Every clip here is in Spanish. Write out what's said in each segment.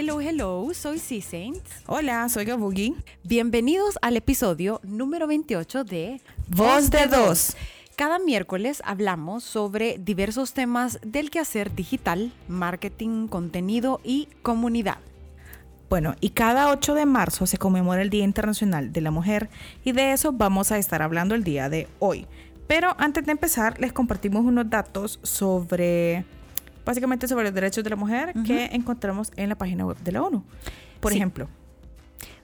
Hello, hello, soy C Saint. Hola, soy Gabugi. Bienvenidos al episodio número 28 de Voz de Dos. Cada miércoles hablamos sobre diversos temas del quehacer digital, marketing, contenido y comunidad. Bueno, y cada 8 de marzo se conmemora el Día Internacional de la Mujer y de eso vamos a estar hablando el día de hoy. Pero antes de empezar, les compartimos unos datos sobre, básicamente sobre los derechos de la mujer que encontramos en la página web de la ONU. Por Sí. ejemplo,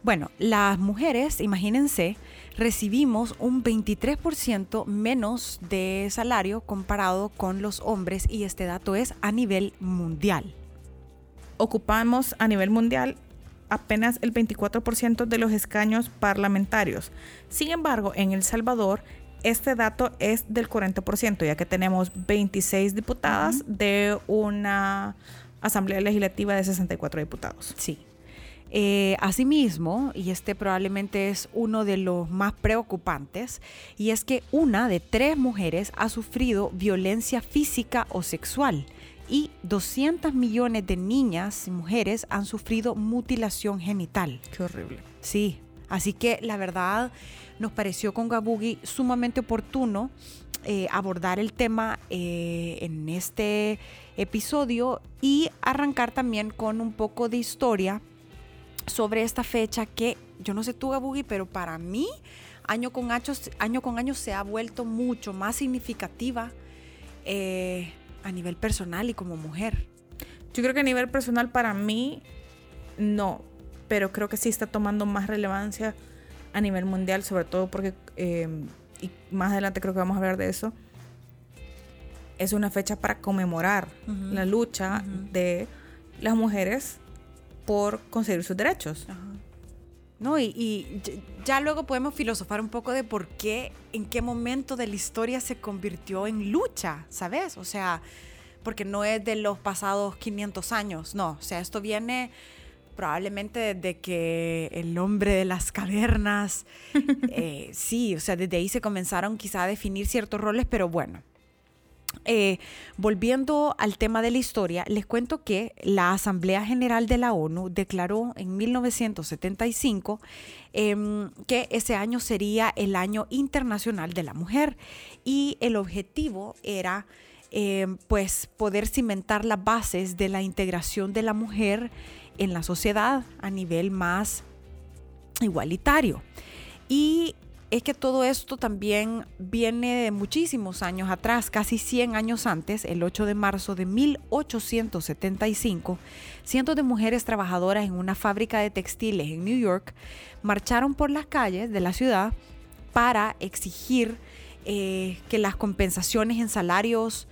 Bueno, las mujeres, imagínense, recibimos un 23% menos de salario comparado con los hombres y este dato es a nivel mundial. ocupamos a nivel mundial apenas el 24% de los escaños parlamentarios. Sin embargo, en El Salvador, este dato es del 40%, ya que tenemos 26 diputadas de una asamblea legislativa de 64 diputados. Sí. Eh, asimismo, y este probablemente es uno de los más preocupantes, y es que una de tres mujeres ha sufrido violencia física o sexual y 200 millones de niñas y mujeres han sufrido mutilación genital. Qué horrible. Sí, así que la verdad nos pareció con Gabugi sumamente oportuno eh, abordar el tema eh, en este episodio y arrancar también con un poco de historia sobre esta fecha que yo no sé tú Gabugi, pero para mí año con año, año, con se ha vuelto mucho más significativa eh, a nivel personal y como mujer. Yo creo que a nivel personal para mí no, pero creo que sí está tomando más relevancia a nivel mundial, sobre todo porque, eh, y más adelante creo que vamos a hablar de eso, es una fecha para conmemorar Ujú. la lucha Ujú. de las mujeres por conseguir sus derechos. No, y, y ya- ya luego podemos filosofar un poco de por qué, en qué momento de la historia se convirtió en lucha, ¿sabes? O sea, porque no es de los pasados 500 años, no, o sea, esto viene probablemente desde que el hombre de las cavernas, eh, sí, o sea, desde ahí se comenzaron quizá a definir ciertos roles, pero bueno. Eh, volviendo al tema de la historia, les cuento que la Asamblea General de la ONU declaró en 1975 em, que ese año sería el año internacional de la mujer y el objetivo era em, pues poder cimentar las bases de la integración de la mujer en la sociedad a nivel más igualitario. Y es que todo esto también viene de muchísimos años atrás, casi 100 años antes, el 8 de marzo de 1875, cientos de mujeres trabajadoras en una fábrica de textiles en New York marcharon por las calles de la ciudad para exigir eh, que las compensaciones en salarios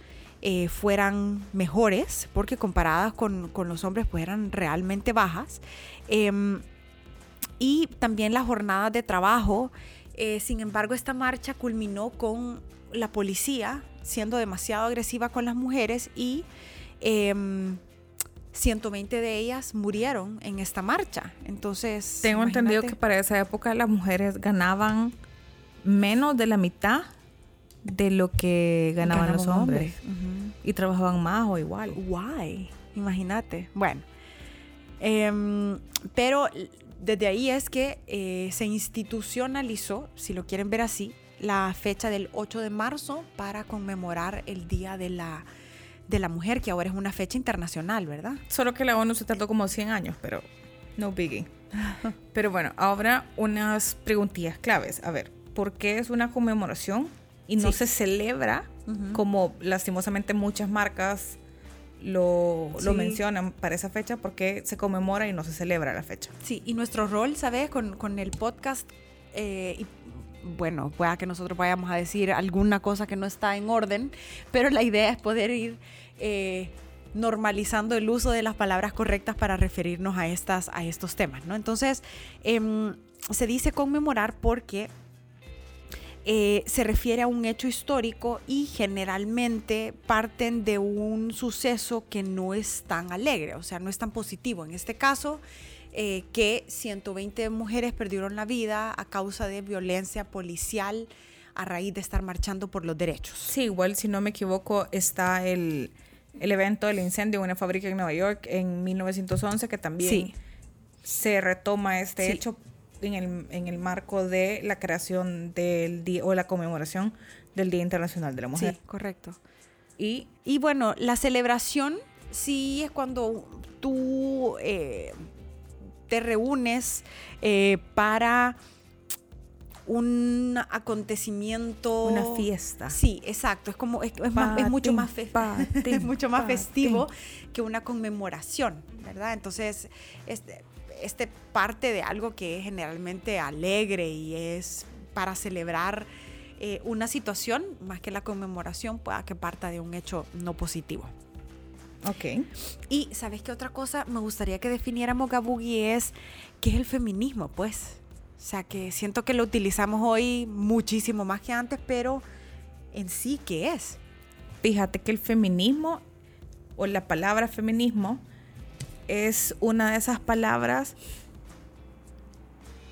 eh, fueran mejores, porque comparadas con, con los hombres pues eran realmente bajas. Em, y también las jornadas de trabajo. Eh, sin embargo, esta marcha culminó con la policía siendo demasiado agresiva con las mujeres y em, 120 de ellas murieron en esta marcha. Entonces, Tengo entendido que para esa época las mujeres ganaban menos de la mitad de lo que ganaban los hombres. Y trabajaban más o igual. Why? Imagínate. Bueno, em, pero desde ahí es que eh, se institucionalizó, si lo quieren ver así, la fecha del 8 de marzo para conmemorar el Día de la, de la Mujer, que ahora es una fecha internacional, ¿verdad? Solo que la ONU se tardó como 100 años, pero no biggie. Pero bueno, ahora unas preguntillas claves. A ver, ¿por qué es una conmemoración y no Sí. se celebra como lastimosamente muchas marcas lo, lo mencionan para esa fecha? ¿Por qué se conmemora y no se celebra la fecha? Sí, y nuestro rol, ¿sabes? Con, con el podcast, eh, y bueno, pueda que nosotros vayamos a decir alguna cosa que no está en orden, pero la idea es poder ir eh, normalizando el uso de las palabras correctas para referirnos a, estas, a estos temas, ¿no? Entonces, em, se dice conmemorar porque eh, se refiere a un hecho histórico y generalmente parten de un suceso que no es tan alegre, o sea, no es tan positivo. En este caso, eh, que 120 mujeres perdieron la vida a causa de violencia policial a raíz de estar marchando por los derechos. Sí, igual si no me equivoco está el, el evento del incendio en una fábrica en Nueva York en 1911, que también se retoma este hecho en el, en el marco de la creación del día o la conmemoración del Día Internacional de la Mujer. Sí, correcto. Y, y bueno, la celebración sí es cuando tú eh, te reúnes eh, para un acontecimiento. Una fiesta. Sí, exacto. Es como es, mucho más es mucho más festivo que una conmemoración, ¿verdad? Entonces, este, este parte de algo que es generalmente alegre y es para celebrar eh, una situación más que la conmemoración pueda que parta de un hecho no positivo. Ok. Y sabes qué otra cosa me gustaría que definiéramos, Gabugi, es qué es el feminismo, pues. O sea, que siento que lo utilizamos hoy muchísimo más que antes, pero en sí, ¿qué es? Fíjate que el feminismo o la palabra feminismo es una de esas palabras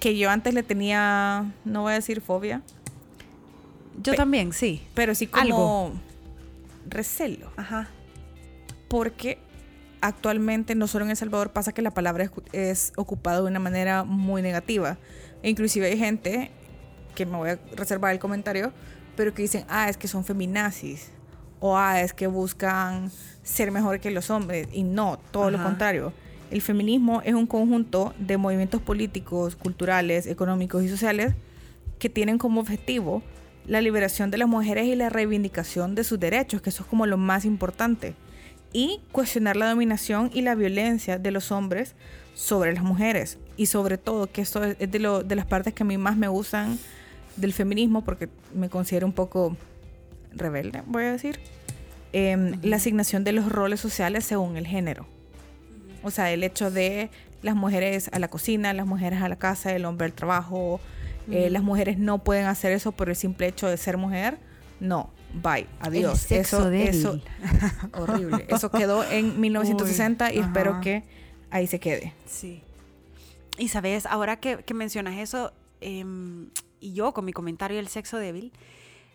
que yo antes le tenía, no voy a decir fobia. Yo también, sí. Pero sí como recelo. Ajá. Porque actualmente no solo en El Salvador pasa que la palabra es, es ocupada de una manera muy negativa. E inclusive hay gente, que me voy a reservar el comentario, pero que dicen, ah, es que son feminazis. O ah, es que buscan ser mejor que los hombres. Y no, todo lo contrario. El feminismo es un conjunto de movimientos políticos, culturales, económicos y sociales que tienen como objetivo la liberación de las mujeres y la reivindicación de sus derechos, que eso es como lo más importante. Y cuestionar la dominación y la violencia de los hombres sobre las mujeres. Y sobre todo, que esto es de, lo, de las partes que a mí más me gustan del feminismo, porque me considero un poco rebelde, voy a decir, em, la asignación de los roles sociales según el género. O sea, el hecho de las mujeres a la cocina, las mujeres a la casa, el hombre al trabajo, eh, las mujeres no pueden hacer eso por el simple hecho de ser mujer. No, bye, adiós. eso, eso, horrible. Eso quedó en 1960 y espero que ahí se quede. Sí. Y sabes, ahora que, mencionas eso, em, y yo con mi comentario del sexo débil,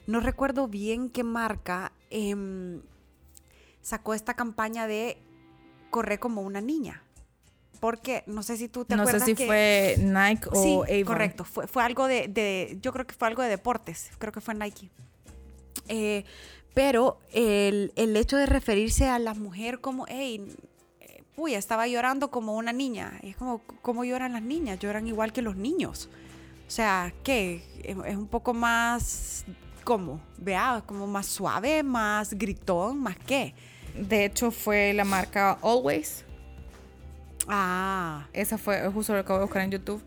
no recuerdo bien qué marca em, sacó esta campaña de correr como una niña. Porque no sé si tú te acuerdas. No sé si fue Nike o sí, Correcto, fue, fue algo de, Yo creo que fue algo de deportes. Creo que fue Nike. Eh, pero el, el, hecho de referirse a la mujer como, hey, uy, estaba llorando como una niña. Es como, ¿cómo lloran las niñas? Lloran igual que los niños. O sea, ¿qué? Es un poco más, ¿cómo? Vea, como más suave, más gritón, más qué. De hecho, fue la marca Always. Ah. Esa fue justo lo que voy a buscar en YouTube.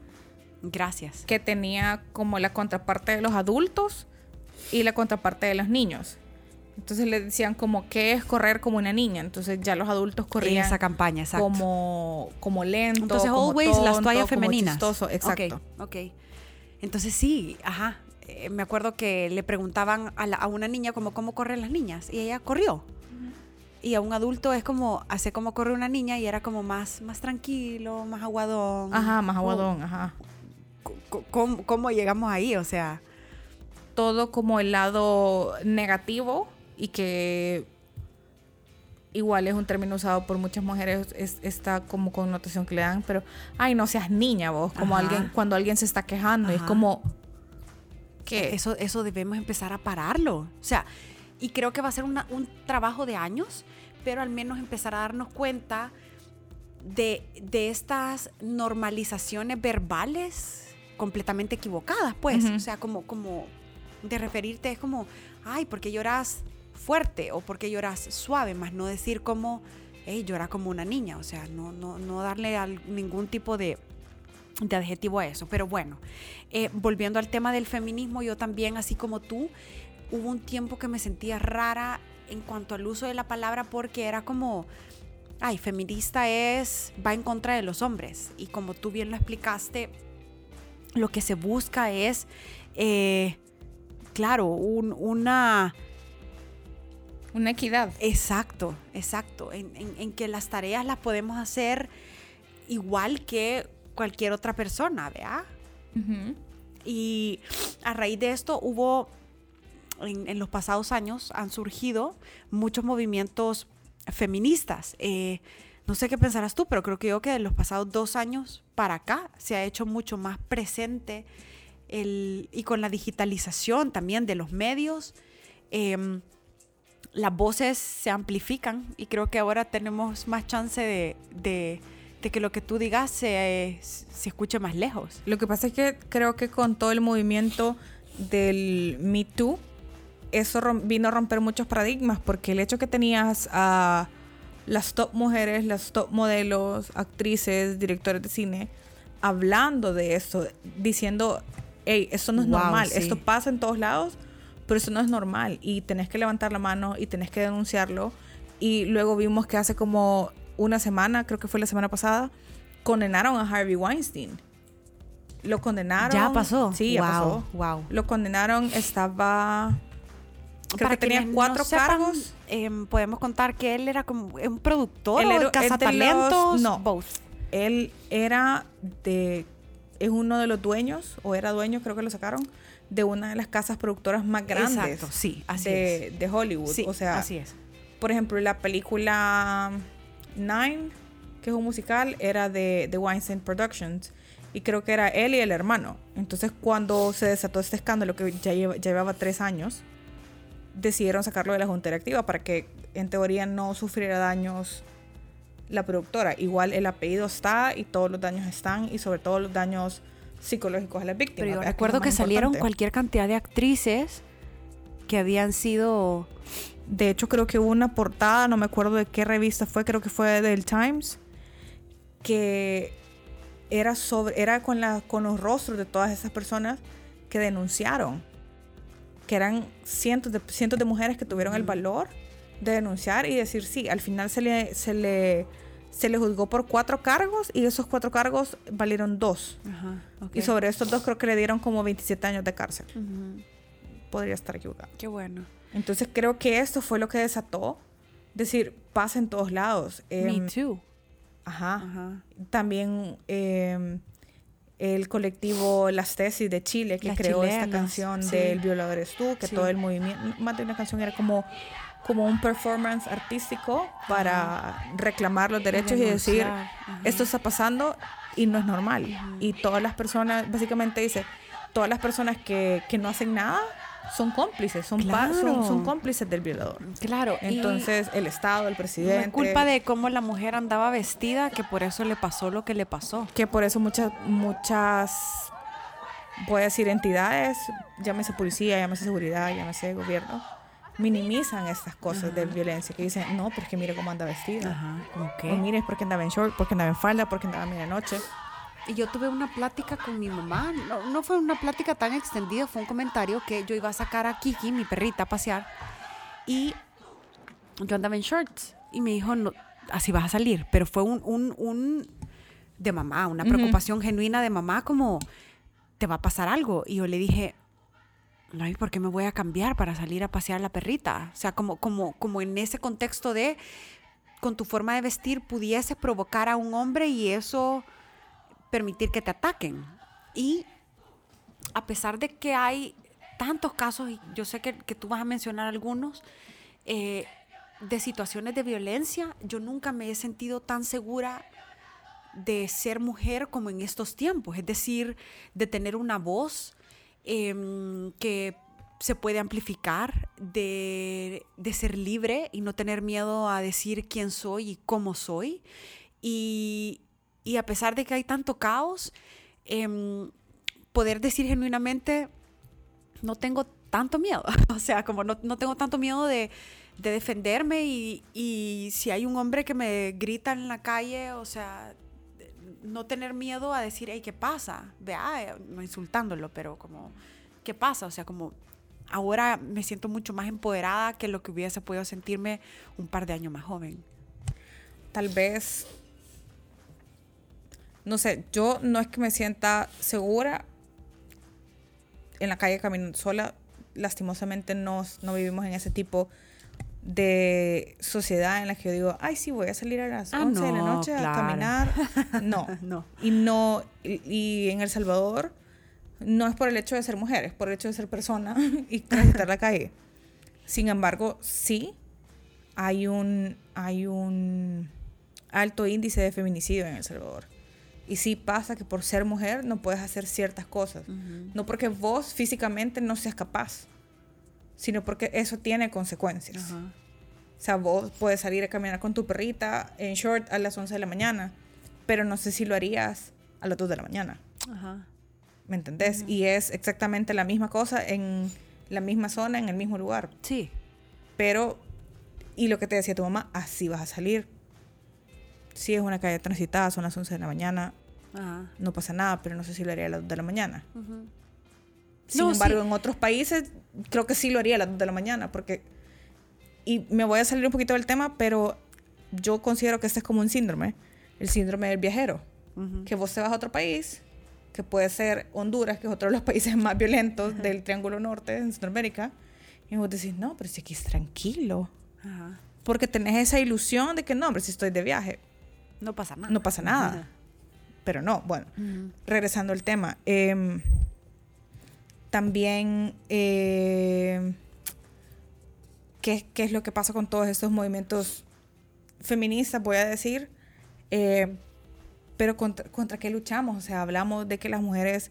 Gracias. Que tenía como la contraparte de los adultos y la contraparte de los niños. Entonces le decían como qué es correr como una niña. Entonces ya los adultos corrían esa campaña, exacto. como como lento, Entonces always las toallas femeninas. exacto. Ok. Entonces sí, ajá. Eh, me acuerdo que le preguntaban a, una niña como cómo corren las niñas y ella corrió. Y a un adulto es como hace como corre una niña y era como más más tranquilo, más aguadón. Ajá, más aguadón, ajá. ¿Cómo, ¿Cómo llegamos ahí? O sea, todo como el lado negativo y que igual es un término usado por muchas mujeres, es, esta como connotación que le dan, pero, ay, no seas niña vos, como alguien, cuando alguien se está quejando, es como, que Eso, eso debemos empezar a pararlo. O sea, y creo que va a ser un trabajo de años, pero al menos empezar a darnos cuenta de, de estas normalizaciones verbales completamente equivocadas, pues, o sea, como, como de referirte es como, ay, ¿por qué lloras fuerte o porque lloras suave, más no decir como, hey, llora como una niña, o sea, no, no, no darle ningún tipo de, de, adjetivo a eso. Pero bueno, eh, volviendo al tema del feminismo, yo también, así como tú, hubo un tiempo que me sentía rara en cuanto al uso de la palabra porque era como, ay, feminista es, va en contra de los hombres. Y como tú bien lo explicaste, lo que se busca es, eh, claro, una una equidad. Exacto, exacto. En, que las tareas las podemos hacer igual que cualquier otra persona, ¿vea? Y a raíz de esto hubo, en, los pasados años, han surgido muchos movimientos feministas. Eh, no sé qué pensarás tú, pero creo que yo que de los pasados dos años para acá se ha hecho mucho más presente el, y con la digitalización también de los medios, em, las voces se amplifican y creo que ahora tenemos más chance de, de, que lo que tú digas se, se escuche más lejos. Lo que pasa es que creo que con todo el movimiento del Me Too, eso vino a romper muchos paradigmas, porque el hecho que tenías a las top mujeres, las top modelos, actrices, directores de cine, hablando de esto, diciendo, hey, esto no es normal, esto pasa en todos lados, pero eso no es normal y tenés que levantar la mano y tenés que denunciarlo. Y luego vimos que hace como una semana, creo que fue la semana pasada, condenaron a Harvey Weinstein. Lo condenaron. Ya pasó. Sí, ya pasó. Wow. Lo condenaron, estaba Creo que tenía cuatro cargos. Em, podemos contar que él era como un productor él era, cazatalentos. no, both. Él era de. Es uno de los dueños, o era dueño, creo que lo sacaron, de una de las casas productoras más grandes Exacto, sí, así de, es. de Hollywood. Sí, o sea, así es. Por ejemplo, la película Nine, que es un musical, era de, de Weinstein Productions y creo que era él y el hermano. Entonces, cuando se desató este escándalo que ya, ya llevaba tres años, decidieron sacarlo de la junta directiva para que en teoría no sufriera daños la productora. Igual el apellido está y todos los daños están y sobre todo los daños psicológicos a las víctimas. Pero yo recuerdo que, salieron cualquier cantidad de actrices que habían sido... De hecho creo que hubo una portada, no me acuerdo de qué revista fue, creo que fue del Times, que era sobre era con la con los rostros de todas esas personas que denunciaron que eran cientos de, cientos de mujeres que tuvieron el valor de denunciar y decir sí, al final se le, se le, se le juzgó por cuatro cargos y esos cuatro cargos valieron dos. Y sobre estos dos creo que le dieron como 27 años de cárcel. Podría estar equivocado. Qué bueno. Entonces creo que esto fue lo que desató. Decir, pasa en todos lados. Me em, too. Ajá. También eh, el colectivo Las Tesis de Chile que creó esta canción del Violador es tú, que todo el movimiento, más de una canción era como, como un performance artístico para reclamar los derechos y decir, esto está pasando y no es normal. Y todas las personas, básicamente dice, todas las personas que, que no hacen nada son cómplices, son, son, cómplices del violador. Claro. Entonces, el Estado, el presidente. es culpa de cómo la mujer andaba vestida, que por eso le pasó lo que le pasó. Que por eso muchas, muchas, voy a decir, entidades, llámese policía, llámese seguridad, llámese gobierno, minimizan estas cosas de violencia, que dicen, no, porque mire cómo anda vestida. Ajá, O mire, es porque andaba en short, porque andaba en falda, porque andaba a noche y yo tuve una plática con mi mamá. No, no, fue una plática tan extendida, fue un comentario que yo iba a sacar a Kiki, mi perrita, a pasear. Y yo andaba en shorts. Y me dijo, no, así vas a salir. Pero fue un, un, un de mamá, una preocupación genuina de mamá, como, te va a pasar algo. Y yo le dije, no, ¿y por qué me voy a cambiar para salir a pasear a la perrita? O sea, como, como, como en ese contexto de, con tu forma de vestir, pudiese provocar a un hombre y eso permitir que te ataquen. Y a pesar de que hay tantos casos, y yo sé que, tú vas a mencionar algunos, eh, de situaciones de violencia, yo nunca me he sentido tan segura de ser mujer como en estos tiempos, es decir, de tener una voz em, que se puede amplificar, de, de, ser libre y no tener miedo a decir quién soy y cómo soy. Y, y a pesar de que hay tanto caos, em, poder decir genuinamente, no tengo tanto miedo. o sea, como no, tengo tanto miedo de, defenderme y, si hay un hombre que me grita en la calle, o sea, no tener miedo a decir, hey, ¿qué pasa? Vea, no insultándolo, pero como, ¿qué pasa? O sea, como ahora me siento mucho más empoderada que lo que hubiese podido sentirme un par de años más joven. Tal vez no sé, yo no es que me sienta segura en la calle caminando sola. Lastimosamente no, no vivimos en ese tipo de sociedad en la que yo digo, ay, sí, voy a salir a las 11 ah, de la noche a caminar. No. no. Y no, y, en El Salvador no es por el hecho de ser mujer, es por el hecho de ser persona y transitar la calle. Sin embargo, sí hay un, hay un alto índice de feminicidio en El Salvador. Y sí pasa que por ser mujer no puedes hacer ciertas cosas. No porque vos físicamente no seas capaz, sino porque eso tiene consecuencias. O sea, vos puedes salir a caminar con tu perrita en short a las 11 de la mañana, pero no sé si lo harías a las 2 de la mañana. ¿Me entendés? Y es exactamente la misma cosa en la misma zona, en el mismo lugar. Sí. Pero, y lo que te decía tu mamá, así vas a salir. Si es una calle transitada, son las 11 de la mañana, no pasa nada, pero no sé si lo haría a las 2 de la mañana. Sin embargo, en otros países creo que sí lo haría a las 2 de la mañana, porque, y me voy a salir un poquito del tema, pero yo considero que este es como un síndrome, el síndrome del viajero, que vos te vas a otro país, que puede ser Honduras, que es otro de los países más violentos del Triángulo Norte en Centroamérica, y vos decís, no, pero si aquí es tranquilo. Porque tenés esa ilusión de que no, hombre, si estoy de viaje. No pasa nada. No pasa nada. Pero no, bueno, regresando al tema. Em, también, eh, ¿qué, es lo que pasa con todos estos movimientos feministas, voy a decir? Eh, pero contra, contra, qué luchamos? O sea, hablamos de que las mujeres,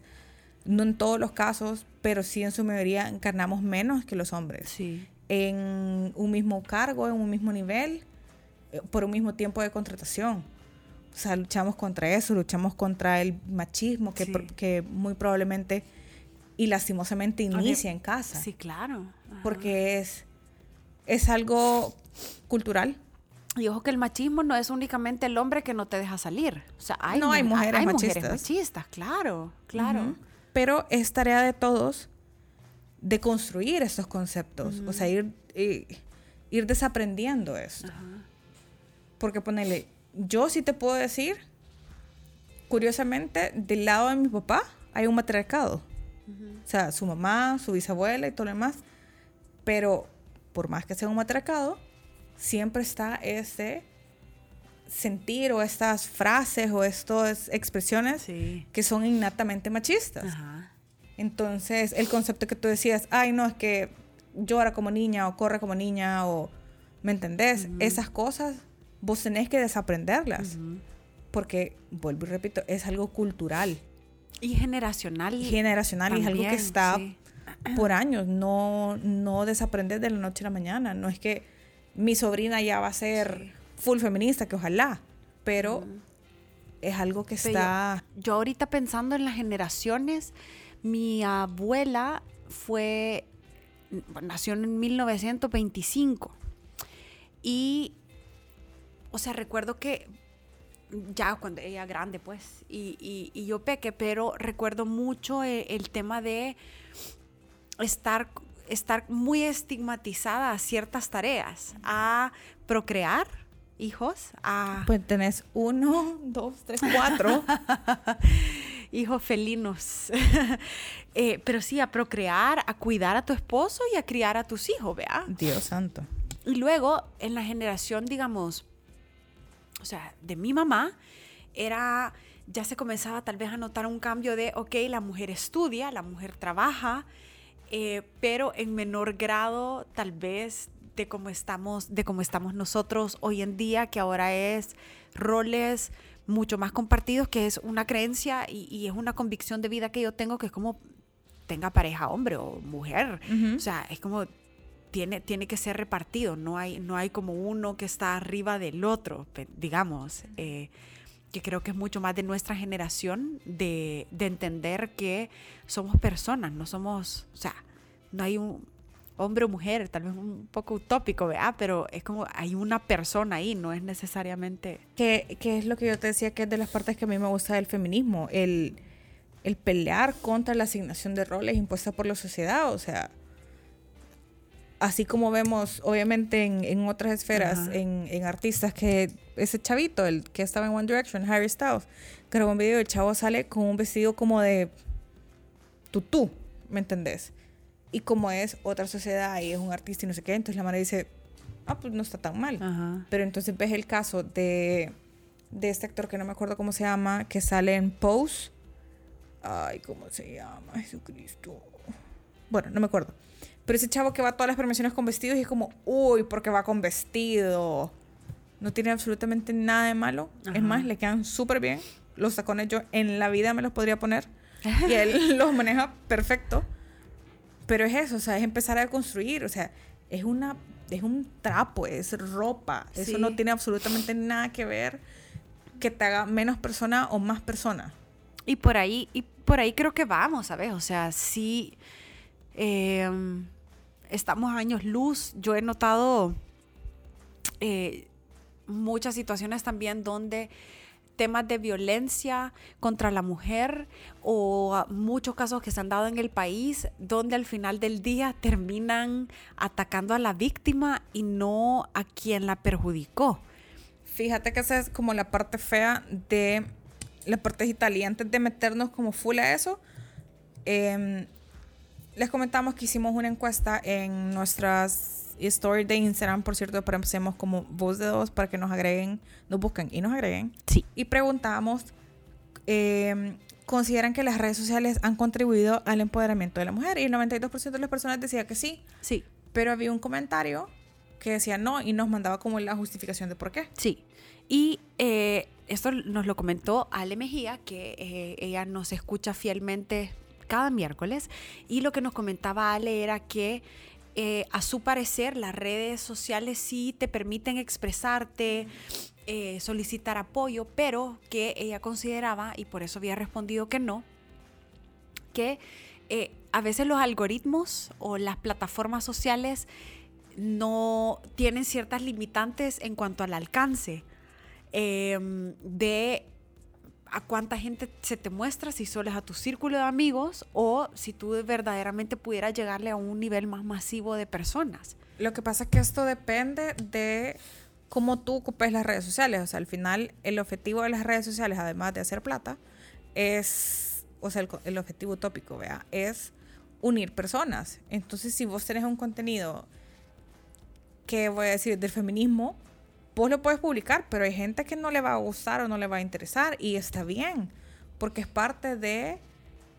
no en todos los casos, pero sí en su mayoría encarnamos menos que los hombres. Sí. En un mismo cargo, en un mismo nivel, eh, por un mismo tiempo de contratación. O sea, luchamos contra eso, luchamos contra el machismo que, que muy probablemente y lastimosamente inicia en casa. Sí, claro. Porque es, es algo cultural. Y ojo que el machismo no es únicamente el hombre que no te deja salir. O sea, hay, no, hay mujeres machistas. Mujeres machistas, claro, claro. Pero es tarea de todos de construir estos conceptos. O sea, ir, ir, desaprendiendo esto. Porque ponele, yo sí te puedo decir, curiosamente, del lado de mi papá hay un matriarcado. O sea, su mamá, su bisabuela y todo lo demás. Pero por más que sea un matriarcado, siempre está ese sentir o estas frases o estas expresiones que son innatamente machistas. Entonces, el concepto que tú decías, ay, no, es que llora como niña o corre como niña o, ¿me entendés? Esas cosas vos tenés que desaprenderlas. Porque, vuelvo y repito, es algo cultural. Y generacional. Y generacional y es algo que está por años. No, no desaprender de la noche a la mañana. No es que mi sobrina ya va a ser full feminista, que ojalá, pero es algo que está... Yo, ahorita pensando en las generaciones, mi abuela fue, nació en 1925 y o sea, recuerdo que ya cuando ella grande, pues, y, yo peque, pero recuerdo mucho el, el, tema de estar, estar muy estigmatizada a ciertas tareas, a procrear hijos, a... Pues tenés uno, dos, tres, cuatro. hijos felinos. Eh, pero sí, a procrear, a cuidar a tu esposo y a criar a tus hijos, ¿vea? Dios santo. Y luego, en la generación, digamos, o sea, de mi mamá, era, ya se comenzaba tal vez a notar un cambio de, ok, la mujer estudia, la mujer trabaja, eh, pero en menor grado tal vez de cómo estamos, de cómo estamos nosotros hoy en día, que ahora es roles mucho más compartidos, que es una creencia y, es una convicción de vida que yo tengo, que es como tenga pareja hombre o mujer. O sea, es como tiene, tiene que ser repartido, no hay, no hay como uno que está arriba del otro, digamos, eh, que creo que es mucho más de nuestra generación de, entender que somos personas, no somos, o sea, no hay un hombre o mujer, tal vez un poco utópico, ¿verdad? Pero es como hay una persona ahí, no es necesariamente... Que, es lo que yo te decía que es de las partes que a mí me gusta del feminismo, el, el pelear contra la asignación de roles impuesta por la sociedad, o sea así como vemos, obviamente, en, otras esferas, en, artistas, que ese chavito, el que estaba en One Direction, Harry Styles, grabó un video, el chavo sale con un vestido como de tutú, ¿me entendés? Y como es otra sociedad y es un artista y no sé qué, entonces la madre dice, ah, pues no está tan mal. Pero entonces ves el caso de, de este actor que no me acuerdo cómo se llama, que sale en Pose. Ay, ¿cómo se llama? Jesucristo. Bueno, no me acuerdo Pero ese chavo que va a todas las premiaciones con vestidos y es como, uy, porque va con vestido. No tiene absolutamente nada de malo. Es más, le quedan súper bien. Los tacones yo en la vida me los podría poner. y él los maneja perfecto. Pero es eso, o sea, es empezar a construir. O sea, es una es un trapo, es ropa. Eso no tiene absolutamente nada que ver que te haga menos persona o más persona. Y por ahí, y por ahí creo que vamos, ¿sabes? O sea, sí. Eh, estamos años luz. Yo he notado eh, muchas situaciones también donde temas de violencia contra la mujer o muchos casos que se han dado en el país donde al final del día terminan atacando a la víctima y no a quien la perjudicó. Fíjate que esa es como la parte fea de la parte digital y antes de meternos como full a eso, eh, les comentamos que hicimos una encuesta en nuestras stories de Instagram, por cierto, pero empecemos como voz de dos para que nos agreguen, nos busquen y nos agreguen. Sí. Y preguntamos, eh, ¿consideran que las redes sociales han contribuido al empoderamiento de la mujer? Y el 92% de las personas decía que sí. Sí. Pero había un comentario que decía no y nos mandaba como la justificación de por qué. Sí. Y eh, esto nos lo comentó Ale Mejía, que eh, ella nos escucha fielmente cada miércoles. Y lo que nos comentaba Ale era que eh, a su parecer las redes sociales sí te permiten expresarte, eh, solicitar apoyo, pero que ella consideraba, y por eso había respondido que no, que eh, a veces los algoritmos o las plataformas sociales no tienen ciertas limitantes en cuanto al alcance em, de a cuánta gente se te muestra, si solo es a tu círculo de amigos o si tú verdaderamente pudieras llegarle a un nivel más masivo de personas. Lo que pasa es que esto depende de cómo tú ocupes las redes sociales. O sea, al final el objetivo de las redes sociales, además de hacer plata, es, o sea, el, objetivo utópico, vea, es unir personas. Entonces, si vos tenés un contenido que voy a decir del feminismo, vos lo puedes publicar, pero hay gente que no le va a gustar o no le va a interesar y está bien, porque es parte de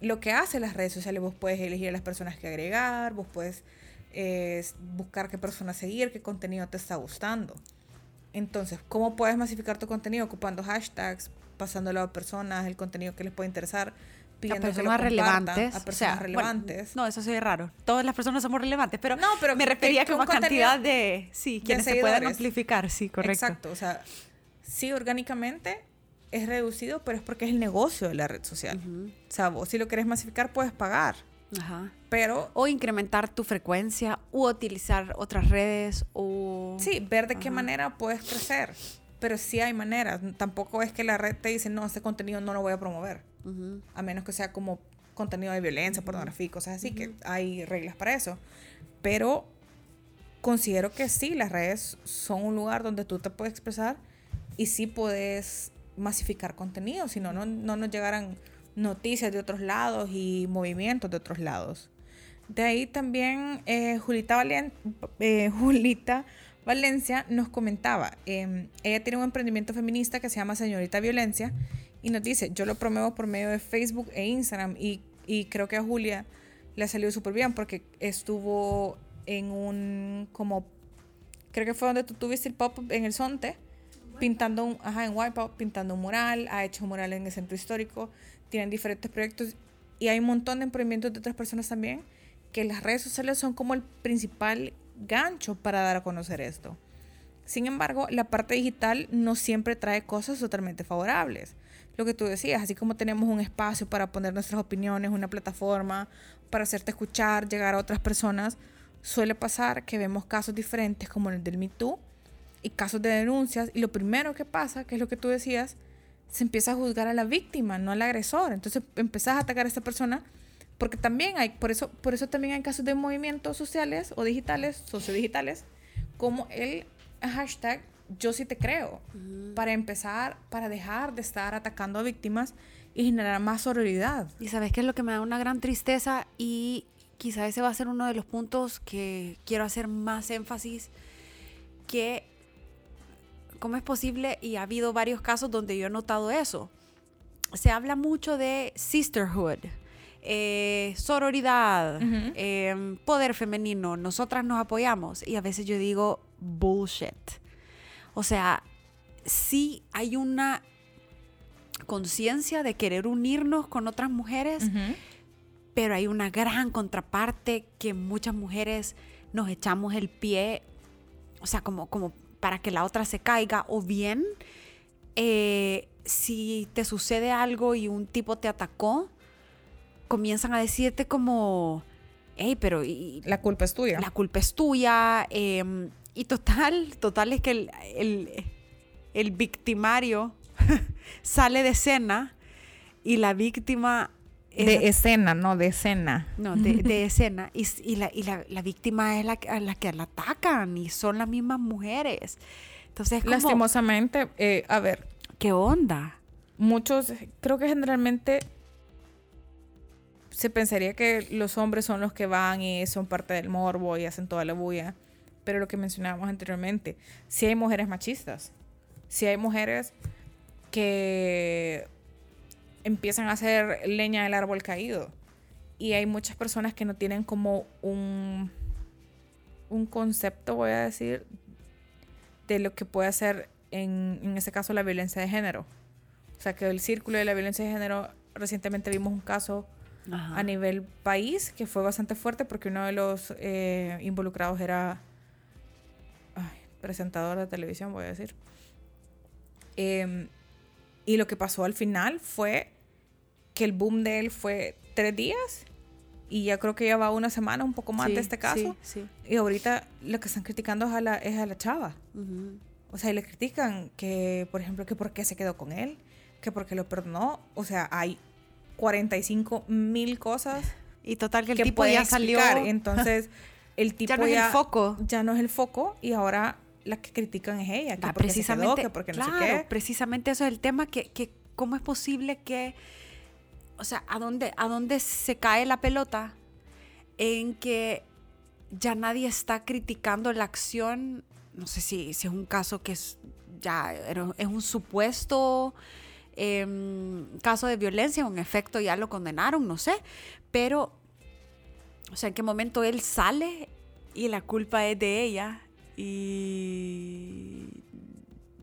lo que hace las redes sociales. Vos puedes elegir a las personas que agregar, vos puedes eh, buscar qué personas seguir, qué contenido te está gustando. Entonces, ¿cómo puedes masificar tu contenido? Ocupando hashtags, pasándolo a personas, el contenido que les puede interesar pidiendo a personas relevantes. A personas relevantes. no, eso sí raro. Todas las personas somos relevantes, pero, no, pero me refería a una cantidad de, sí, quienes se puedan amplificar, sí, correcto. Exacto, o sea, sí, orgánicamente es reducido, pero es porque es el negocio de la red social. O sea, vos si lo querés masificar, puedes pagar. Ajá. Pero... O incrementar tu frecuencia, o utilizar otras redes, o... Sí, ver de qué manera puedes crecer. Pero sí hay maneras. Tampoco es que la red te dice, no, este contenido no lo voy a promover a menos que sea como contenido de violencia, pornografía y cosas así, que hay reglas para eso. Pero considero que sí, las redes son un lugar donde tú te puedes expresar y sí puedes masificar contenido, si no, no nos llegarán noticias de otros lados y movimientos de otros lados. De ahí también eh, Julita, eh, Julita Valencia nos comentaba, em, ella tiene un emprendimiento feminista que se llama Señorita Violencia y nos dice, yo lo promuevo por medio de Facebook e Instagram y, y creo que a Julia le ha salido súper bien porque estuvo en un como, creo que fue donde tú tuviste el pop en el Sonte, pintando un, ajá, en Wipeout, pintando un mural, ha hecho un mural en el centro histórico, tienen diferentes proyectos y hay un montón de emprendimientos de otras personas también que las redes sociales son como el principal gancho para dar a conocer esto. Sin embargo, la parte digital no siempre trae cosas totalmente favorables lo que tú decías, así como tenemos un espacio para poner nuestras opiniones, una plataforma para hacerte escuchar, llegar a otras personas, suele pasar que vemos casos diferentes como el del Me Too y casos de denuncias y lo primero que pasa, que es lo que tú decías, se empieza a juzgar a la víctima, no al agresor. Entonces empezás a atacar a esta persona porque también hay, por eso, por eso también hay casos de movimientos sociales o digitales, sociodigitales, como el hashtag yo sí te creo, para empezar, para dejar de estar atacando a víctimas y generar más sororidad. Y sabes qué es lo que me da una gran tristeza y quizá ese va a ser uno de los puntos que quiero hacer más énfasis, que cómo es posible, y ha habido varios casos donde yo he notado eso, se habla mucho de sisterhood, eh, sororidad, em, poder femenino, nosotras nos apoyamos. Y a veces yo digo, bullshit. O sea, sí hay una conciencia de querer unirnos con otras mujeres, pero hay una gran contraparte que muchas mujeres nos echamos el pie, o sea, como, como para que la otra se caiga, o bien eh, si te sucede algo y un tipo te atacó, comienzan a decirte como, hey, pero... la culpa es tuya. La culpa es tuya. Em, y total, total es que el, el victimario sale de escena y la víctima... de escena, no de escena. No, de, escena. Y, la, y la, víctima es la, a la que la atacan y son las mismas mujeres. Entonces, Lastimosamente, eh, a ver. ¿Qué onda? Muchos, creo que generalmente se pensaría que los hombres son los que van y son parte del morbo y hacen toda la bulla. Pero lo que mencionábamos anteriormente, si hay mujeres machistas, si hay mujeres que empiezan a hacer leña del árbol caído. Y hay muchas personas que no tienen como un, un concepto, voy a decir, de lo que puede hacer en, en ese caso la violencia de género. O sea, que el círculo de la violencia de género, recientemente vimos un caso a nivel país que fue bastante fuerte porque uno de los eh, involucrados era presentador de televisión, voy a decir. Eh, y lo que pasó al final fue que el boom de él fue tres días y ya creo que ya va una semana, un poco más de este caso. Y ahorita lo que están criticando es a la, es a la chava. O sea, y le critican que, por ejemplo, que por qué se quedó con él, que por qué lo perdonó. O sea, hay 45 mil cosas. Y total que el tipo ya salió. Entonces, el tipo ya no es el foco. Ya no es el foco y ahora la que critican es ella, que ah, precisamente, se porque no sé qué. Precisamente eso es el tema, que, que cómo es posible que, o sea, ¿a dónde, ¿a dónde se cae la pelota? En que ya nadie está criticando la acción, no sé si, si es un caso que es ya es un supuesto em, caso de violencia, un efecto ya lo condenaron, no sé, pero, o sea, en qué momento él sale y la culpa es de ella y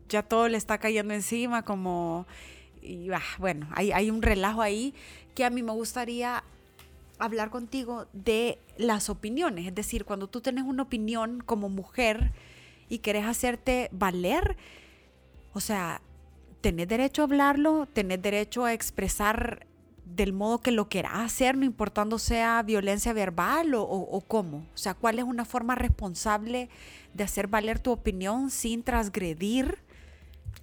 ya todo le está cayendo encima como... Y, bueno, hay, hay un relajo ahí que a mí me gustaría hablar contigo de las opiniones. Es decir, cuando tú tienes una opinión como mujer y querés hacerte valer, o sea, tenés derecho a hablarlo, tenés derecho a expresar del modo que lo quieras hacer, no importando sea violencia verbal o, o, cómo. O sea, cuál es una forma responsable de hacer valer tu opinión sin transgredir.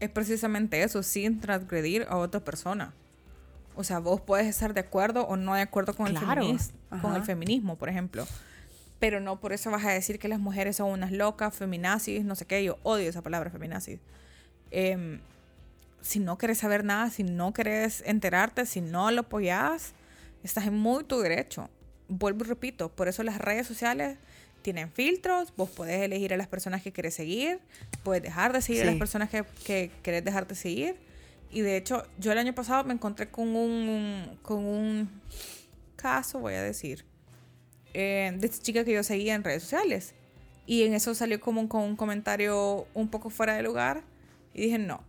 Es precisamente eso, sin transgredir a otra persona. O sea, vos puedes estar de acuerdo o no de acuerdo con, el, feminismo, con el feminismo, por ejemplo. Pero no por eso vas a decir que las mujeres son unas locas, feminazis, no sé qué. Yo odio esa palabra, feminazis. Em, si no querés saber nada, si no querés enterarte, si no lo apoyás, estás en muy tu derecho. Vuelvo y repito, por eso las redes sociales tienen filtros, vos podés elegir a las personas que querés seguir, puedes dejar de seguir a las personas que, que querés dejar de seguir. Y de hecho, yo el año pasado me encontré con un, con un caso, voy a decir, eh, de esta chica que yo seguía en redes sociales. Y en eso salió como con un comentario un poco fuera de lugar. Y dije, no.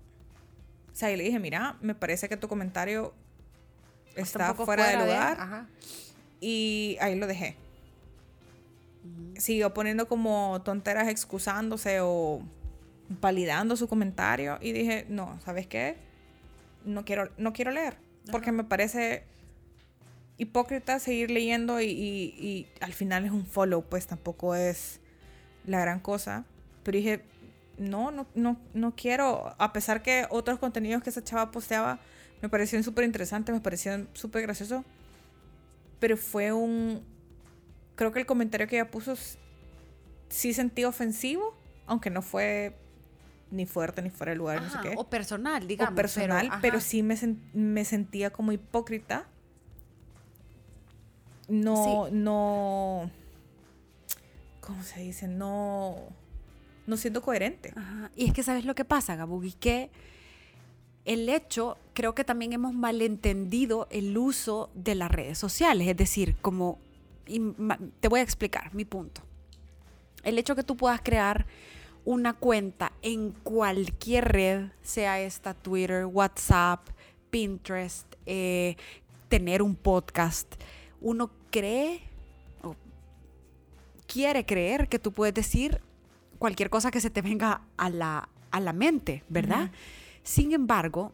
O sea, y le dije, mira, me parece que tu comentario está, fuera, de lugar. Y ahí lo dejé siguió poniendo como tonteras excusándose o validando su comentario y dije, no, ¿sabes qué? No quiero, no quiero leer, porque me parece hipócrita seguir leyendo y, al final es un follow, pues tampoco es la gran cosa. Pero dije, no, no, no, no quiero, a pesar que otros contenidos que esa chava posteaba me parecían súper interesantes, me parecían súper graciosos, pero fue un, creo que el comentario que ella puso sí sentí ofensivo, aunque no fue ni fuerte ni fuera de lugar, no sé qué. O personal, digamos. O personal, pero, sí me, me, sentía como hipócrita. No, no. ¿Cómo se dice? No. No siendo coherente. Y es que, ¿sabes lo que pasa, Gabu? Y que el hecho, creo que también hemos malentendido el uso de las redes sociales, es decir, como, te voy a explicar mi punto. El hecho que tú puedas crear una cuenta en cualquier red, sea esta Twitter, WhatsApp, Pinterest, eh, tener un podcast, uno cree o quiere creer que tú puedes decir cualquier cosa que se te venga a la, a la mente, ¿verdad? Sin embargo,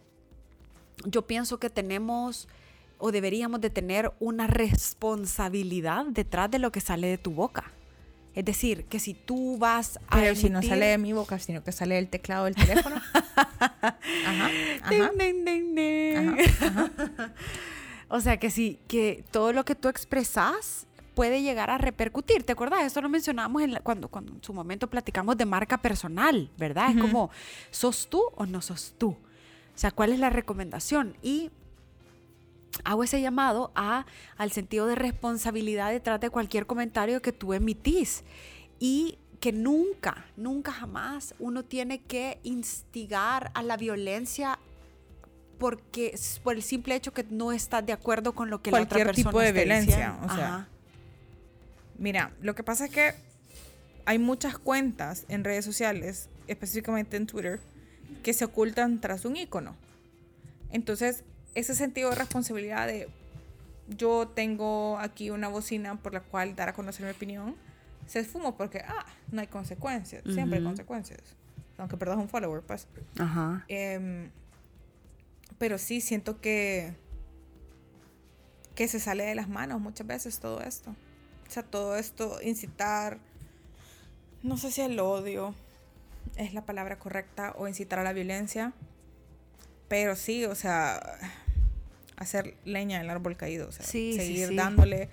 yo pienso que tenemos o deberíamos de tener una responsabilidad detrás de lo que sale de tu boca. Es decir, que si tú vas a. Pero si no sale de mi boca, sino que sale del teclado del teléfono. ajá, O sea, que sí, que todo lo que tú expresas puede llegar a repercutir. ¿Te acuerdas? Esto lo mencionamos en cuando, cuando en su momento platicamos de marca personal, ¿verdad? Es como, ¿sos tú o no sos tú? O sea, ¿cuál es la recomendación? Y hago ese llamado a, al sentido de responsabilidad detrás de cualquier comentario que tú emitís. Y que nunca, nunca jamás uno tiene que instigar a la violencia porque por el simple hecho que no estás de acuerdo con lo que la otra persona tipo de violencia, o sea, Mira, lo que pasa es que hay muchas cuentas en redes sociales, específicamente en Twitter, que se ocultan tras un icono. Entonces, ese sentido de responsabilidad de yo tengo aquí una bocina por la cual dar a conocer mi opinión, se esfuma porque, ah, no hay consecuencias. Siempre hay consecuencias. Aunque perdas un follower, pues. Ajá. Em, pero sí, siento que, que se sale de las manos muchas veces todo esto. O sea, todo esto, incitar, no sé si el odio es la palabra correcta o incitar a la violencia, pero sí, o sea, hacer leña del árbol caído, o sea, seguir dándole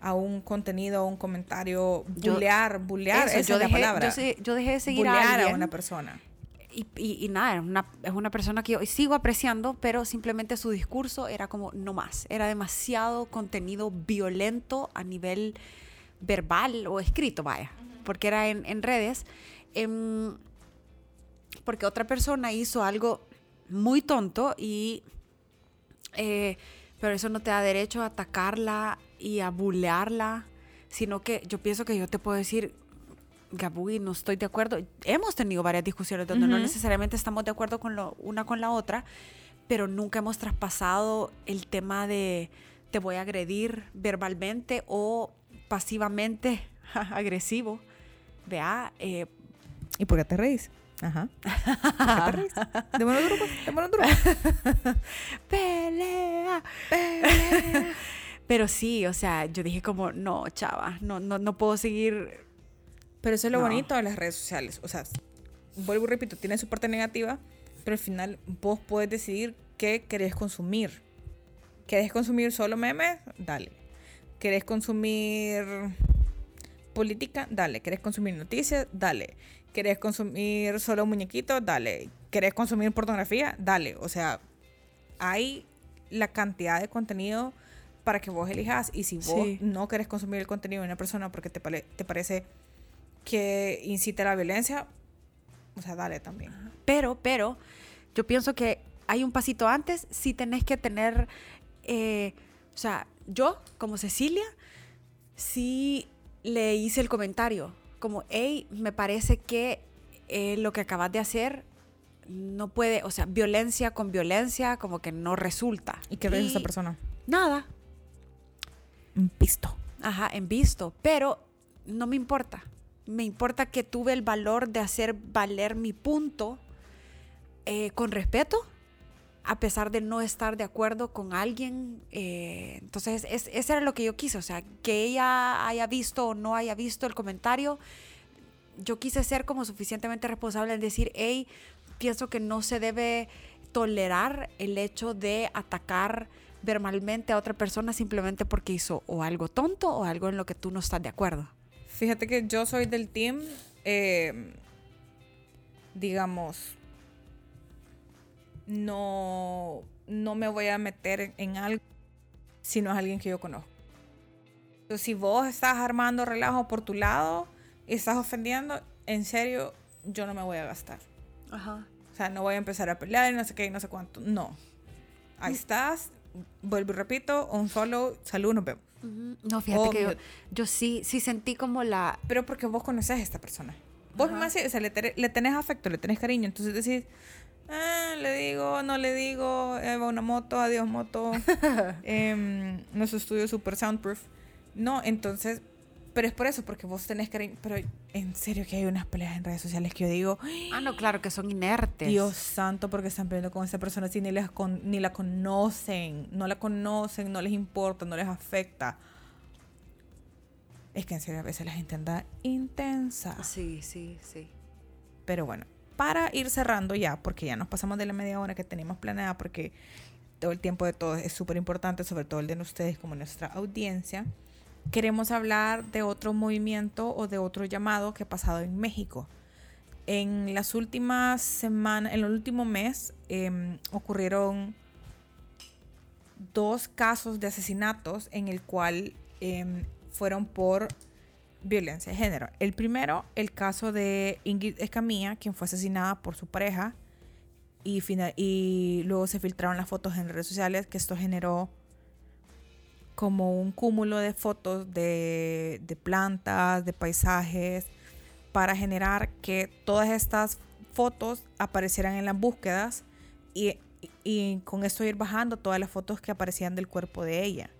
a un contenido, a un comentario, bulear, bulear, esa es la palabra. Yo, dejé de seguir a, a una persona y, nada, es una persona que yo sigo apreciando, pero simplemente su discurso era como no más. Era demasiado contenido violento a nivel verbal o escrito, vaya, porque era en, redes. Em, porque otra persona hizo algo muy tonto y... Eh, pero eso no te da derecho a atacarla y a bulearla, sino que yo pienso que yo te puedo decir, Gabuy, no estoy de acuerdo. Hemos tenido varias discusiones donde no necesariamente estamos de acuerdo con lo, una con la otra, pero nunca hemos traspasado el tema de te voy a agredir verbalmente o pasivamente agresivo. Vea. Eh, ¿Y por qué te reís? Ajá. ¿Por qué te duro, duro. pelea, pelea. Pero sí, o sea, yo dije como, no, chava, no, no, no puedo seguir pero eso es lo bonito de las redes sociales. O sea, vuelvo y repito, tiene su parte negativa, pero al final vos puedes decidir qué querés consumir. ¿Querés consumir solo memes? Dale. ¿Querés consumir política? Dale. ¿Querés consumir noticias? Dale. ¿Querés consumir solo muñequitos? Dale. ¿Querés consumir pornografía? Dale. O sea, hay la cantidad de contenido para que vos elijas y si vos no querés consumir el contenido de una persona porque te, te parece que incite a la violencia, o sea, dale también. Pero, pero, yo pienso que hay un pasito antes, si tenés que tener, eh, o sea, yo como Cecilia, sí le hice el comentario, como, hey, me parece que eh, lo que acabas de hacer no puede, o sea, violencia con violencia como que no resulta. ¿Y qué ves esa persona? Nada. En visto. Ajá, en visto, pero no me importa me importa que tuve el valor de hacer valer mi punto eh, con respeto, a pesar de no estar de acuerdo con alguien. Eh, entonces, es, eso era lo que yo quise, o sea, que ella haya visto o no haya visto el comentario. Yo quise ser como suficientemente responsable en decir, hey, pienso que no se debe tolerar el hecho de atacar verbalmente a otra persona simplemente porque hizo o algo tonto o algo en lo que tú no estás de acuerdo. Fíjate que yo soy del team, eh, digamos, no, no me voy a meter en algo si no es alguien que yo conozco. Entonces, si vos estás armando relajo por tu lado y estás ofendiendo, en serio, yo no me voy a gastar. Ajá. O sea, no voy a empezar a pelear y no sé qué y no sé cuánto. No. Ahí Mm. estás. Vuelvo y repito, un solo, salud, nos vemos. No, fíjate que yo, yo sí, sí sentí como la... Pero porque vos conoces a esta persona. Vos Ajá. más, o sea, le, le tenés afecto, le tenés cariño. Entonces decís, ah, le digo, no le digo, eh, va una moto, adiós moto. Em, nuestro estudio es super soundproof. No, entonces, pero es por eso, porque vos tenés cariño. Pero en serio que hay unas peleas en redes sociales que yo digo, Ah, no, claro, que son inertes. Dios santo, porque están peleando con esta persona si ni, les con- ni la conocen, no la conocen, no les importa, no les afecta. Es que en serio a veces la gente anda intensa. Sí, sí, sí. Pero bueno, para ir cerrando ya, porque ya nos pasamos de la media hora que teníamos planeada, porque todo el tiempo de todos es súper importante, sobre todo el de ustedes como nuestra audiencia, queremos hablar de otro movimiento o de otro llamado que ha pasado en México. En las últimas semanas, en el último mes, em, ocurrieron dos casos de asesinatos en el cual em, fueron por violencia de género. El primero, el caso de Ingrid Escamilla, quien fue asesinada por su pareja y, luego se filtraron las fotos en redes sociales, que esto generó como un cúmulo de fotos de, plantas, de paisajes, para generar que todas estas fotos aparecieran en las búsquedas y, y con esto ir bajando todas las fotos que aparecían del cuerpo de ella.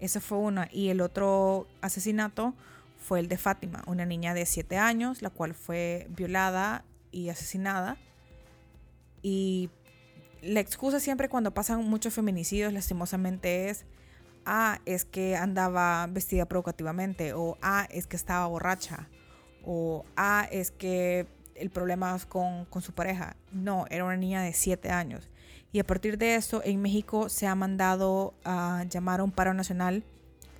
Esa fue una. Y el otro asesinato fue el de Fátima, una niña de 7 años, la cual fue violada y asesinada. Y la excusa siempre cuando pasan muchos feminicidios, lastimosamente, es, ah, es que andaba vestida provocativamente, o ah, es que estaba borracha, o ah, es que el problema es con, con su pareja. No, era una niña de 7 años. Y a partir de eso, en México se ha mandado a llamar a un paro nacional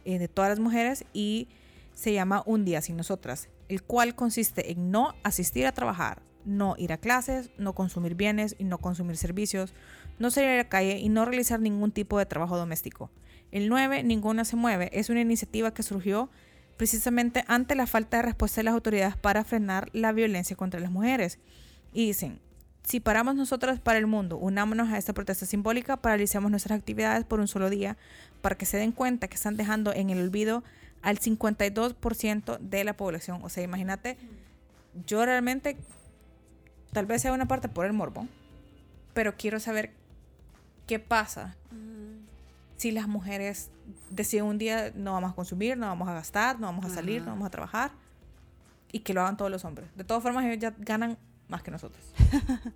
eh, de todas las mujeres y se llama Un Día Sin Nosotras, el cual consiste en no asistir a trabajar, no ir a clases, no consumir bienes y no consumir servicios, no salir a la calle y no realizar ningún tipo de trabajo doméstico. El 9, Ninguna se mueve, es una iniciativa que surgió precisamente ante la falta de respuesta de las autoridades para frenar la violencia contra las mujeres. Y dicen, si paramos nosotras para el mundo, unámonos a esta protesta simbólica, paralicemos nuestras actividades por un solo día para que se den cuenta que están dejando en el olvido al 52% de la población. O sea, imagínate, yo realmente, tal vez sea una parte por el morbo, pero quiero saber qué pasa si las mujeres deciden un día no vamos a consumir, no vamos a gastar, no vamos a salir, Ajá. no vamos a trabajar y que lo hagan todos los hombres. De todas formas, ellos ya ganan más que nosotros.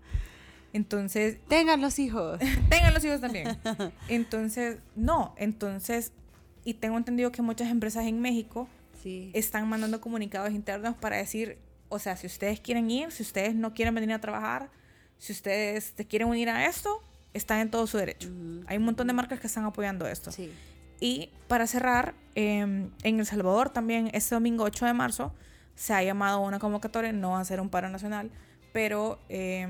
Entonces, Tengan los hijos. tengan los hijos también. Entonces, no, entonces, y tengo entendido que muchas empresas en México Sí. están mandando comunicados internos para decir, o sea, si ustedes quieren ir, si ustedes no quieren venir a trabajar, si ustedes te quieren unir a esto, están en todo su derecho. Ujú. Hay un montón de marcas que están apoyando esto. Sí. Y para cerrar, eh, en El Salvador también este domingo 8 de marzo se ha llamado a una convocatoria, no va a ser un paro nacional, pero eh,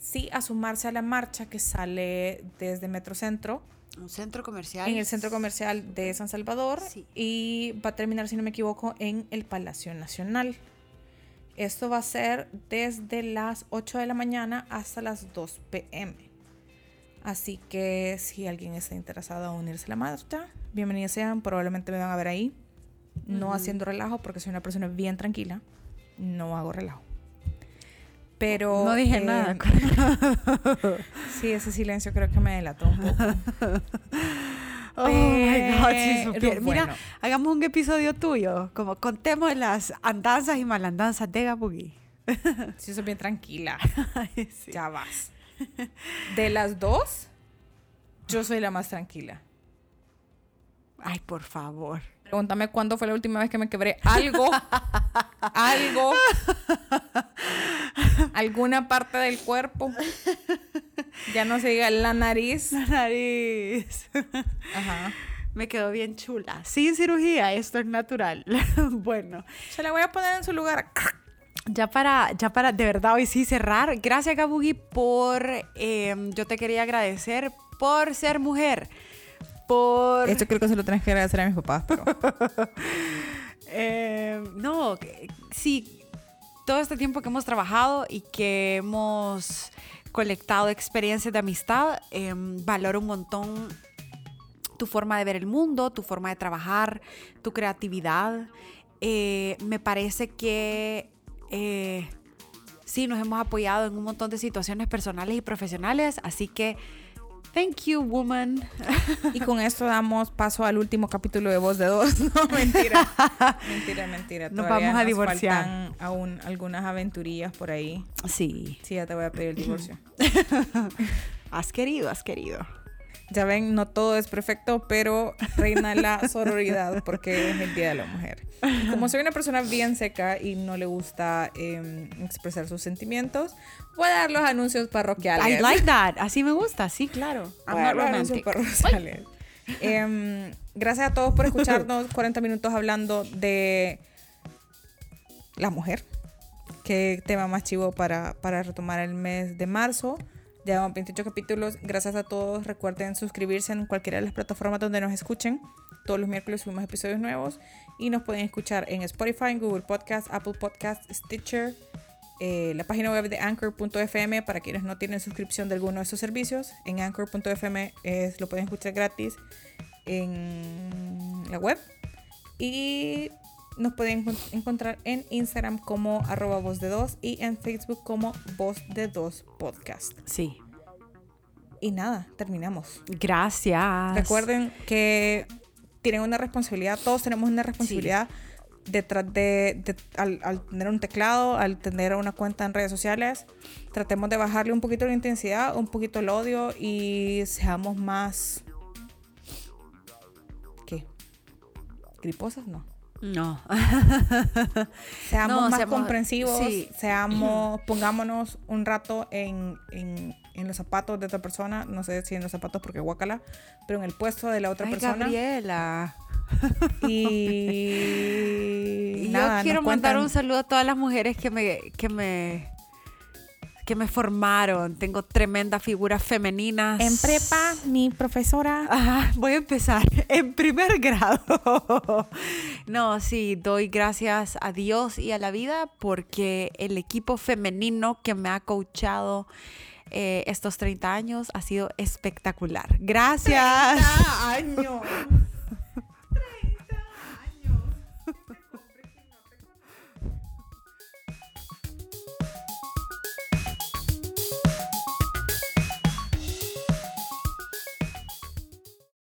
sí a sumarse a la marcha que sale desde Metrocentro Un centro comercial. en el centro comercial de San Salvador Sí. y va a terminar, si no me equivoco, en el Palacio Nacional. Esto va a ser desde las 8 de la mañana hasta las 2 pm. Así que si alguien está interesado en unirse a la marcha, bienvenidos sean. Probablemente me van a ver ahí. No haciendo relajo porque soy una persona bien tranquila. No hago relajo. Pero. No dije eh, nada. Sí, ese silencio creo que me delató un poco. Oh my God, si supiera. Mira, bueno. hagamos un episodio tuyo. Como contemos las andanzas y malandanzas de Gabugi. Sí, soy bien tranquila. Ay, sí. Ya vas. De las dos, yo soy la más tranquila. Ay, por favor. Pregúntame cuándo fue la última vez que me quebré algo. algo. Alguna parte del cuerpo. Ya no se diga la nariz. La nariz. Ajá. Me quedó bien chula. Sin cirugía, esto es natural. bueno, Se la voy a poner en su lugar. Ya para, ya para de verdad hoy sí cerrar. Gracias, Gabugi, por. eh, yo te quería agradecer por ser mujer. Por. Esto creo que se lo tenés que agradecer a mis papás. Pero... Eh, no, sí, todo este tiempo que hemos trabajado y que hemos colectado experiencias de amistad, em, valoro un montón tu forma de ver el mundo, tu forma de trabajar, tu creatividad. Eh, me parece que eh, sí, nos hemos apoyado en un montón de situaciones personales y profesionales, así que thank you, woman. Y con esto damos paso al último capítulo de Voz de Dos. No, mentira. mentira, mentira. Nos vamos a divorciar. Faltan aún algunas aventurillas por ahí. Sí. Sí, ya te voy a pedir el divorcio. has querido, has querido. Ya ven, no todo es perfecto, pero reina la sororidad porque es el Día de la Mujer. Como soy una persona bien seca y no le gusta em, expresar sus sentimientos, voy a dar los anuncios parroquiales. I like that. Así me gusta, sí, claro. Voy a dar los anuncios parroquiales. Em, gracias a todos por escucharnos 40 minutos hablando de la mujer. Qué tema más chivo para, para retomar el mes de marzo. Llevamos 28 capítulos. Gracias a todos. Recuerden suscribirse en cualquiera de las plataformas donde nos escuchen. Todos los miércoles subimos episodios nuevos y nos pueden escuchar en Spotify, Google Podcast, Apple Podcast, Stitcher, eh, la página web de anchor.fm para quienes no tienen suscripción de alguno de esos servicios. En anchor.fm lo pueden escuchar gratis en la web. Y nos pueden encontrar en Instagram como arroba voz de dos y en Facebook como voz de dos podcast. Sí. Y nada, terminamos. Gracias. Recuerden que tienen una responsabilidad, todos tenemos una responsabilidad detrás de, al, al, tener un teclado, al tener una cuenta en redes sociales. Tratemos de bajarle un poquito la intensidad, un poquito el odio y seamos más... ¿Qué? ¿Griposas? No. No. seamos más seamos, comprensivos, sí. seamos, pongámonos un rato en, en, en, los zapatos de otra persona, no sé si en los zapatos porque guacala, pero en el puesto de la otra Ay, persona. Gabriela. Y, y nada, yo quiero mandar un saludo a todas las mujeres que me, que me que me formaron. Tengo tremendas figuras femeninas. En prepa, mi profesora. Ajá, voy a empezar. En primer grado. No, sí, doy gracias a Dios y a la vida porque el equipo femenino que me ha coachado eh, estos 30 años ha sido espectacular. Gracias. 30 años.